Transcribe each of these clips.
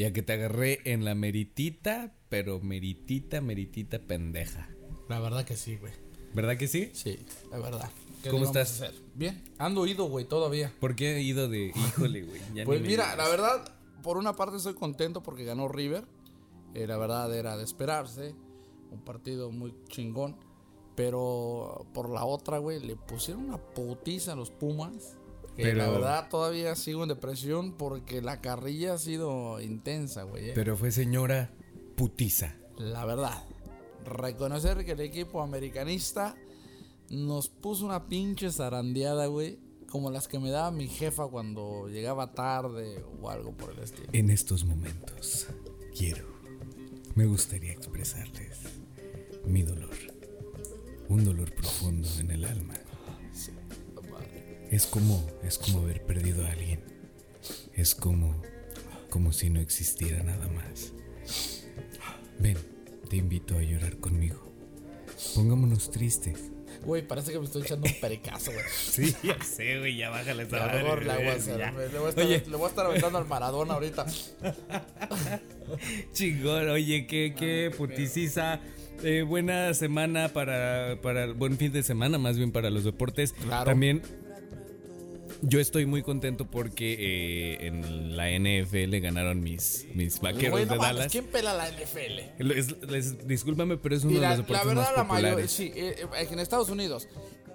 Ya que te agarré en la meritita, pero meritita, meritita pendeja. La verdad que sí, güey. ¿Verdad que sí? Sí, la verdad. ¿Qué ¿Cómo estás? Bien. Ando ido, güey, todavía. ¿Por qué he ido de híjole, güey? Pues mira, la verdad, por una parte estoy contento porque ganó River. Eh, la verdad era de esperarse. Un partido muy chingón. Pero por la otra, güey, le pusieron una putiza a los Pumas. Que Pero- la verdad todavía sigo en depresión porque la carrilla ha sido intensa, güey. eh. Pero fue señora putiza. La verdad. Reconocer que el equipo americanista nos puso una pinche zarandeada, güey. Como las que me daba mi jefa cuando llegaba tarde o algo por el estilo. En estos momentos quiero, me gustaría expresarles mi dolor. Un dolor profundo en el alma. Es como, es como haber perdido a alguien. Es como, como si no existiera nada más. Ven, te invito a llorar conmigo. Pongámonos tristes. Güey, parece que me estoy echando un pericazo, güey. Sí, ya sé, güey, ya bájale esa madre, mejor la voy a hacer. Le voy a estar, Oye, le voy a estar aventando al Maradona ahorita. Chingón, oye, qué, qué puticisa. Eh, buena semana para, para. Buen fin de semana, más bien para los deportes. Claro. También. Yo estoy muy contento porque eh, en la NFL ganaron mis, mis vaqueros de Dallas. ¿Quién pela la NFL? Les- discúlpame, pero es uno Y de la, los la deportes verdad, más la mayoría, populares. sí, eh, eh, en Estados Unidos.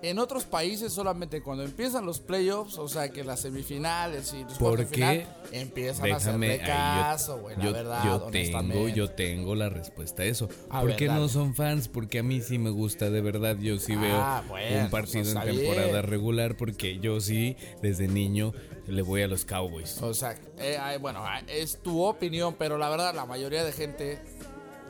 En otros países solamente cuando empiezan los playoffs, o sea que las semifinales y los Porque final, empiezan a déjame, hacerle ahí yo- caso, güey, la yo, verdad, yo tengo, yo tengo la respuesta a eso. A ¿Por ver, qué no son fans? Porque a mí sí me gusta, de verdad. Yo sí Ah, veo bueno, un partido pues, en está temporada bien. regular porque yo sí, desde niño, le voy a los Cowboys. O sea, eh, bueno, ah, es tu opinión, pero la verdad la mayoría de gente,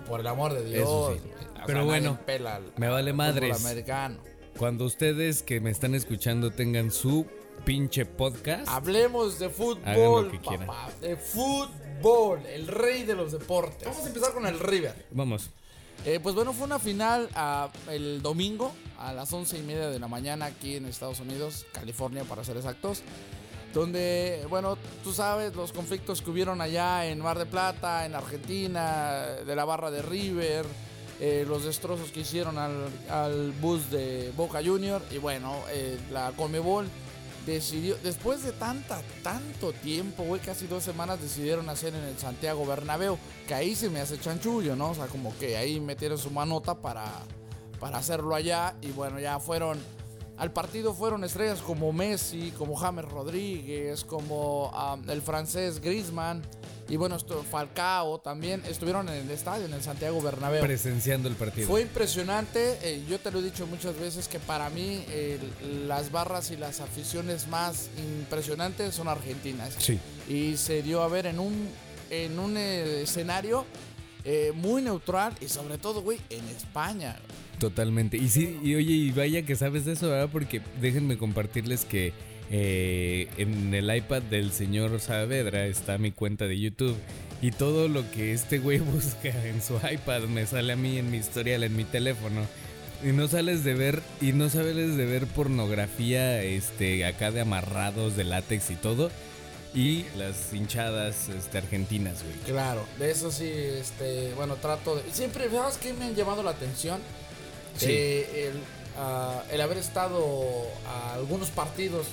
por el amor de Dios, Eso sí. sea, Pero bueno, pela al- me vale al madres. americano. Cuando ustedes que me están escuchando tengan su pinche podcast, Hablemos de Hagan fútbol, lo que quieran. papá, de fútbol, el rey de los deportes. Vamos a empezar con el River. vamos. Eh, pues bueno, fue una final ah, el domingo a las once y media de la mañana aquí en Estados Unidos, California para ser exactos. Donde, bueno, tú sabes los conflictos que hubieron allá en Mar de Plata, en Argentina, de la barra de River, eh, los destrozos que hicieron al, al bus de Boca Junior. Y bueno, eh, la Conmebol decidió, después de tanta, tanto tiempo, güey, casi dos semanas, decidieron hacer en el Santiago Bernabéu, que ahí se me hace chanchullo, ¿no? O sea, como que ahí metieron su manota para, para hacerlo allá, y bueno, ya fueron, al partido fueron estrellas como Messi, como James Rodríguez, como ah, el francés Griezmann, y bueno, Falcao también, estuvieron en el estadio, en el Santiago Bernabéu. Presenciando el partido. Fue impresionante, eh, yo te lo he dicho muchas veces que para mí eh, las barras y las aficiones más impresionantes son argentinas. Sí. Y se dio a ver en un, en un eh, escenario eh, muy neutral y sobre todo, güey, en España. Totalmente. Y sí, y oye, y vaya que sabes de eso, ¿verdad? Porque déjenme compartirles que eh, en el iPad del señor Saavedra está mi cuenta de YouTube. Y todo lo que este güey busca en su iPad me sale a mí en mi historial, en mi teléfono. Y no sales de ver, y no sales de ver pornografía, este, acá de amarrados, de látex y todo. Y las hinchadas, este, argentinas, güey. Claro, de eso sí, este, bueno, trato de... Siempre, ¿sabes qué me han llamado la atención? Sí. Eh, el, ah, el haber estado a algunos partidos,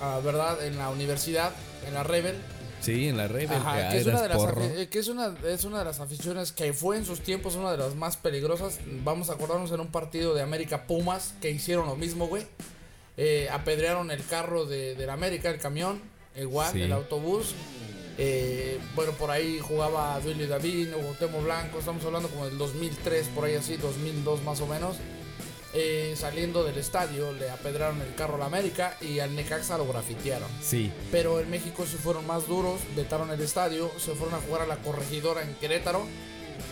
ah, ¿verdad? En la universidad, en la Rebel. Sí, en la red. Ajá, que, es una de las que es una, es una de las aficiones que fue en sus tiempos una de las más peligrosas. Vamos a acordarnos en un partido de América Pumas que hicieron lo mismo, güey. Eh, apedrearon el carro de, del América, el camión, igual, Sí. el autobús. Eh, bueno, por ahí jugaba Billy David, Temo Blanco, estamos hablando como del 2003, por ahí así, 2002 más o menos. Eh, saliendo del estadio le apedraron el carro a la América y al Necaxa lo grafitearon. Sí. Pero en México se fueron más duros, vetaron el estadio, se fueron a jugar a la corregidora en Querétaro.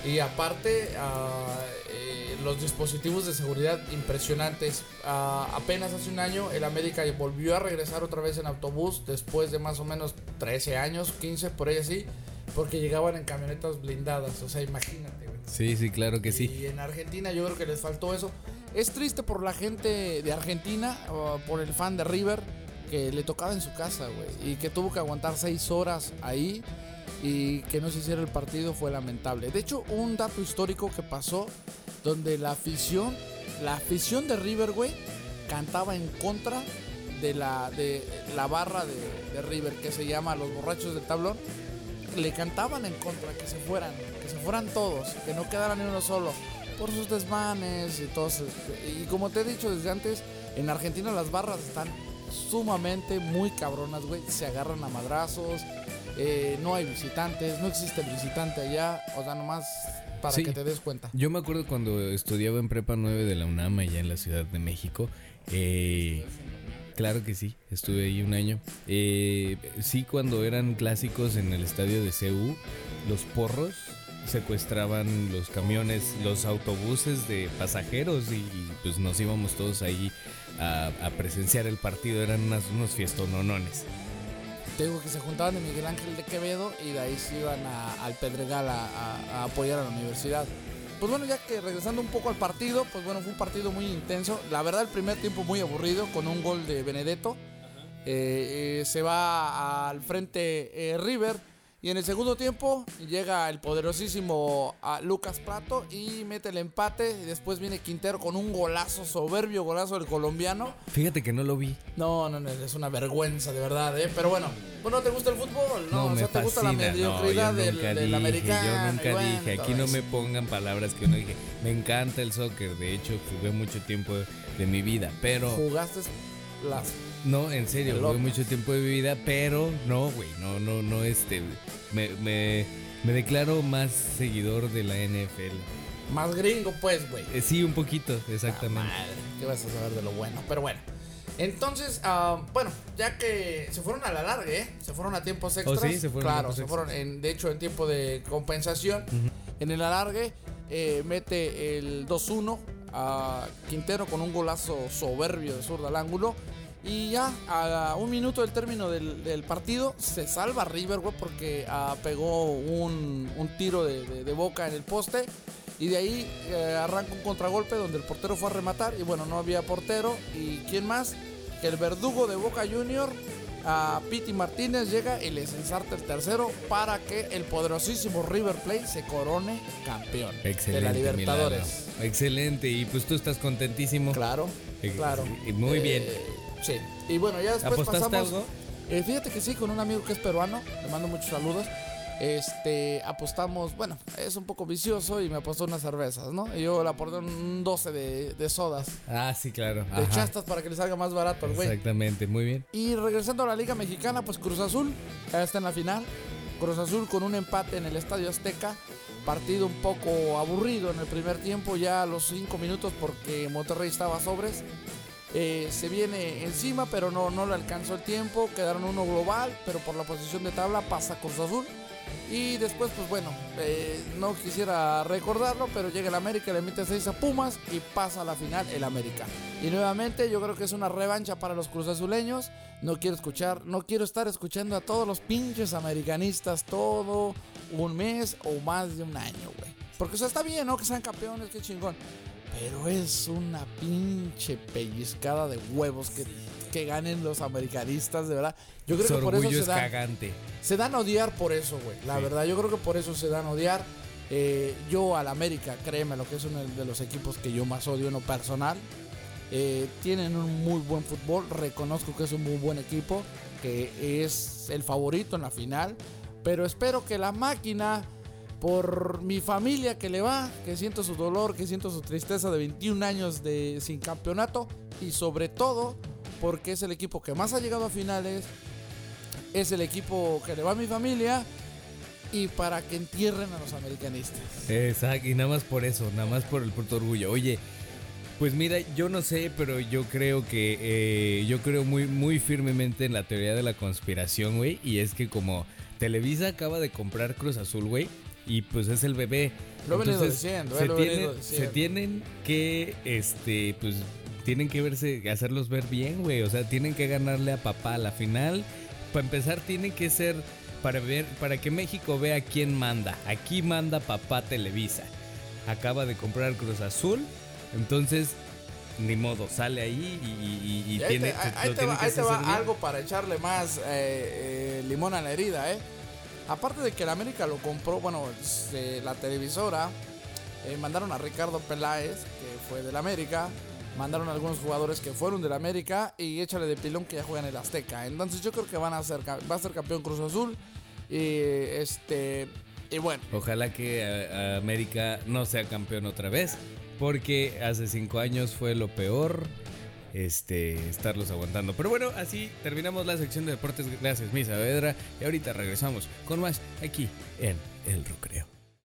Y aparte, ah, eh, los dispositivos de seguridad impresionantes. Ah, apenas hace un año, el América volvió a regresar otra vez en autobús después de más o menos 13 años, 15 por ahí así, porque llegaban en camionetas blindadas. O sea, imagínate, güey. Sí, sí, claro que sí. Y en Argentina yo creo que les faltó eso. Es triste por la gente de Argentina, o por el fan de River, que le tocaba en su casa, güey. Y que tuvo que aguantar seis horas ahí. y que no se hiciera el partido fue lamentable. De hecho, un dato histórico que pasó donde la afición, la afición de River, güey, cantaba en contra de la, de la barra de, River que se llama Los Borrachos del Tablón. Le cantaban en contra que se fueran, que se fueran todos, que no quedara ni uno solo, por sus desmanes y todo. eso. Y como te he dicho desde antes, en Argentina las barras están sumamente muy cabronas, güey. Se agarran a madrazos, eh, no hay visitantes, no existe el visitante allá, o sea, nomás para Sí. que te des cuenta. Yo me acuerdo cuando estudiaba en Prepa 9 de la UNAM allá en la Ciudad de México. eh, claro que sí, estuve ahí un año. Eh, sí, cuando eran clásicos en el estadio de CU, los porros secuestraban los camiones, los autobuses de pasajeros y, y, pues nos íbamos todos ahí a, a presenciar el partido. Eran unas- unos fiestononones. Te digo que se juntaban en Miguel Ángel de Quevedo y de ahí se iban a- al Pedregal a, a- a apoyar a la universidad. Pues bueno, ya que regresando un poco al partido, pues bueno, fue un partido muy intenso. La verdad, el primer tiempo muy aburrido con un gol de Benedetto. Eh, eh, se va al frente eh, River. Y en el segundo tiempo llega el poderosísimo ah, Lucas Prato y mete el empate. Y después viene Quintero con un golazo, soberbio golazo del colombiano. Fíjate que no lo vi. No, no, no, es una vergüenza de verdad, ¿eh? Pero bueno, ¿no te gusta el fútbol? No, o me sea, te gusta la fascina. mediocridad No, del, dije, americano. Yo nunca bueno, dije, aquí no me pongan palabras que no dije. Me encanta el soccer, de hecho jugué mucho tiempo de mi vida, pero Jugaste las... no, en serio, jugué mucho tiempo de mi vida, pero no, güey, no, no, no, este, me, me, me declaro más seguidor de la NFL. Más gringo, pues, güey. Eh, sí, un poquito, exactamente. Madre, ¿qué vas a saber de lo bueno? Pero bueno. Entonces, ah, bueno, ya que se fueron a la larga, ¿eh? Se fueron a tiempos extras. Oh, sí, se fueron Claro, se extras. fueron, en, de hecho, en tiempo de compensación. En el alargue, eh, mete el 2-1 a Quintero con un golazo soberbio de zurda al ángulo. Y ya a un minuto del término del, del partido se salva River, güey, porque ah, pegó un, un tiro de, de- de boca en el poste. Y de ahí eh, arranca un contragolpe donde el portero fue a rematar. Y bueno, no había portero. ¿Y quién más? Que el verdugo de Boca Junior, a Piti Martínez, llega y les ensarta el tercero para que el poderosísimo River Plate se corone campeón Excelente. de la Libertadores. Excelente, y pues tú estás contentísimo. Claro, Eh, claro. muy bien. Sí. Y bueno, ya después ¿Apostaste pasamos. algo? Eh, fíjate que sí, con un amigo que es peruano, le mando muchos saludos. Este, apostamos, bueno, es un poco vicioso y me apostó unas cervezas, ¿no? Y yo le aporté un 12 de, de sodas, Ah, sí, claro. de Ajá. chastas para que le salga más barato al güey. Exactamente, muy bien. Y regresando a la Liga Mexicana, pues Cruz Azul ya está en la final. Cruz Azul con un empate en el Estadio Azteca. Partido un poco aburrido en el primer tiempo, ya a los 5 minutos porque Monterrey estaba sobres. Eh, se viene encima, pero no, no le alcanzó el tiempo. Quedaron uno global, pero por la posición de tabla pasa Cruz Azul. Y después, pues bueno, eh, no quisiera recordarlo, pero llega el América, le mete 6 a Pumas y pasa a la final el América. Y nuevamente yo creo que es una revancha para los cruzazuleños. No quiero escuchar, no quiero estar escuchando a todos los pinches americanistas todo un mes o más de un año, güey. Porque o sea, está bien, ¿no? Que sean campeones, qué chingón. Pero es una pinche pellizcada de huevos que, que ganen los americanistas, de verdad. Yo creo Su que por eso se es dan, cagante. se dan a odiar por eso, güey. La Sí. verdad, yo creo que por eso se dan a odiar. Eh, yo al América, créeme, lo que es uno de los equipos que yo más odio en lo personal. Eh, tienen un muy buen fútbol, reconozco que es un muy buen equipo, que es el favorito en la final. Pero espero que la máquina, por mi familia que le va, que siento su dolor, que siento su tristeza de 21 años de sin campeonato, y sobre todo porque es el equipo que más ha llegado a finales, es el equipo que le va a mi familia y para que entierren a los americanistas. Exacto, y nada más por eso, nada más por el puto orgullo. Oye, pues mira, yo no sé, pero yo creo que eh, yo creo muy, muy firmemente en la teoría de la conspiración, güey. Y es que como Televisa acaba de comprar Cruz Azul, güey, y pues es el bebé. Lo Entonces, diciendo, eh, se, lo venido tienen, diciendo. se tienen que, este, pues, tienen que verse, hacerlos ver bien, güey. O sea, tienen que ganarle a papá a la final. Para empezar, tiene que ser para ver, para que México vea quién manda. Aquí manda papá Televisa. Acaba de comprar Cruz Azul, entonces ni modo, sale ahí y, y- y Y ahí tiene, te, ahí- ahí te va, ahí te algo para echarle más eh, eh, limón a la herida, ¿eh? Aparte de que el América lo compró, bueno, la televisora, eh, mandaron a Ricardo Peláez, que fue del América, mandaron a algunos jugadores que fueron del América y échale de pilón que ya juegan el Azteca. Entonces yo creo que van a ser, va a ser campeón Cruz Azul. Y este. Y bueno. Ojalá que América no sea campeón otra vez. Porque hace cinco años fue lo peor. Este, estarlos aguantando. Pero bueno, así terminamos la sección de deportes. Gracias, Misa Vedra. Y ahorita regresamos con más aquí en El Recreo.